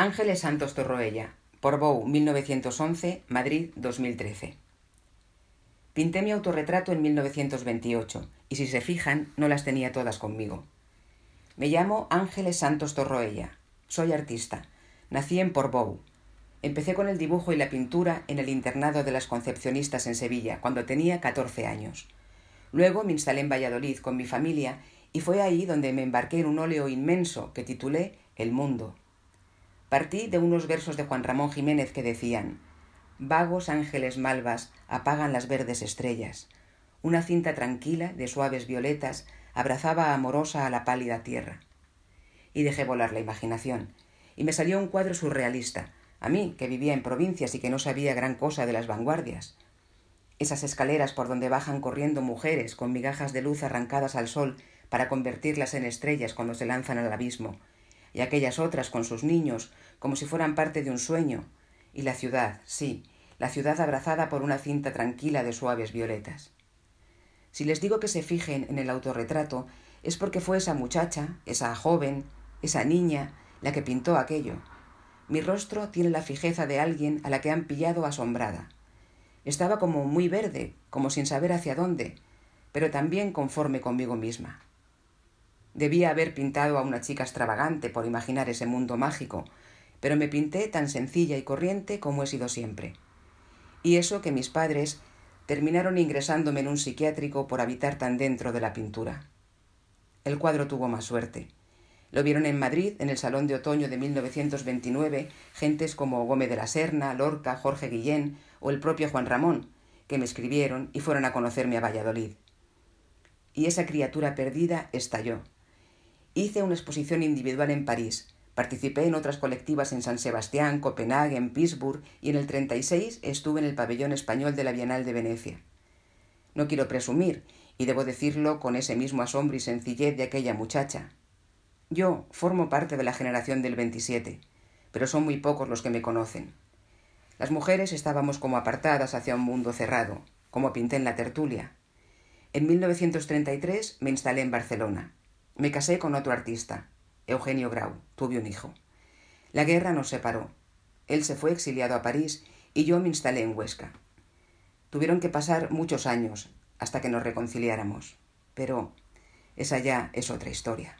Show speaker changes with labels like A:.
A: Ángeles Santos Torroella, por Bou, 1911, Madrid, 2013. Pinté mi autorretrato en 1928, y si se fijan, no las tenía todas conmigo. Me llamo Ángeles Santos Torroella. Soy artista. Nací en Portbou. Empecé con el dibujo y la pintura en el internado de las concepcionistas en Sevilla, cuando tenía 14 años. Luego me instalé en Valladolid con mi familia y fue ahí donde me embarqué en un óleo inmenso que titulé El Mundo. Partí de unos versos de Juan Ramón Jiménez que decían Vagos ángeles malvas apagan las verdes estrellas. Una cinta tranquila de suaves violetas abrazaba amorosa a la pálida tierra. Y dejé volar la imaginación, y me salió un cuadro surrealista, a mí, que vivía en provincias y que no sabía gran cosa de las vanguardias. Esas escaleras por donde bajan corriendo mujeres con migajas de luz arrancadas al sol para convertirlas en estrellas cuando se lanzan al abismo, y aquellas otras con sus niños como si fueran parte de un sueño, y la ciudad, sí, la ciudad abrazada por una cinta tranquila de suaves violetas. Si les digo que se fijen en el autorretrato, es porque fue esa muchacha, esa joven, esa niña, la que pintó aquello. Mi rostro tiene la fijeza de alguien a la que han pillado asombrada. Estaba como muy verde, como sin saber hacia dónde, pero también conforme conmigo misma. Debía haber pintado a una chica extravagante por imaginar ese mundo mágico, pero me pinté tan sencilla y corriente como he sido siempre. Y eso que mis padres terminaron ingresándome en un psiquiátrico por habitar tan dentro de la pintura. El cuadro tuvo más suerte. Lo vieron en Madrid, en el Salón de Otoño de 1929, gentes como Gómez de la Serna, Lorca, Jorge Guillén o el propio Juan Ramón, que me escribieron y fueron a conocerme a Valladolid. Y esa criatura perdida estalló. Hice una exposición individual en París, Participé en otras colectivas en San Sebastián, Copenhague, en Pittsburgh y en el 36 estuve en el pabellón español de la Bienal de Venecia. No quiero presumir, y debo decirlo con ese mismo asombro y sencillez de aquella muchacha. Yo formo parte de la generación del 27, pero son muy pocos los que me conocen. Las mujeres estábamos como apartadas hacia un mundo cerrado, como pinté en la tertulia. En 1933 me instalé en Barcelona. Me casé con otro artista, Eugenio Grau. Tuve un hijo. La guerra nos separó. Él se fue exiliado a París y yo me instalé en Huesca. Tuvieron que pasar muchos años hasta que nos reconciliáramos, pero esa ya es otra historia.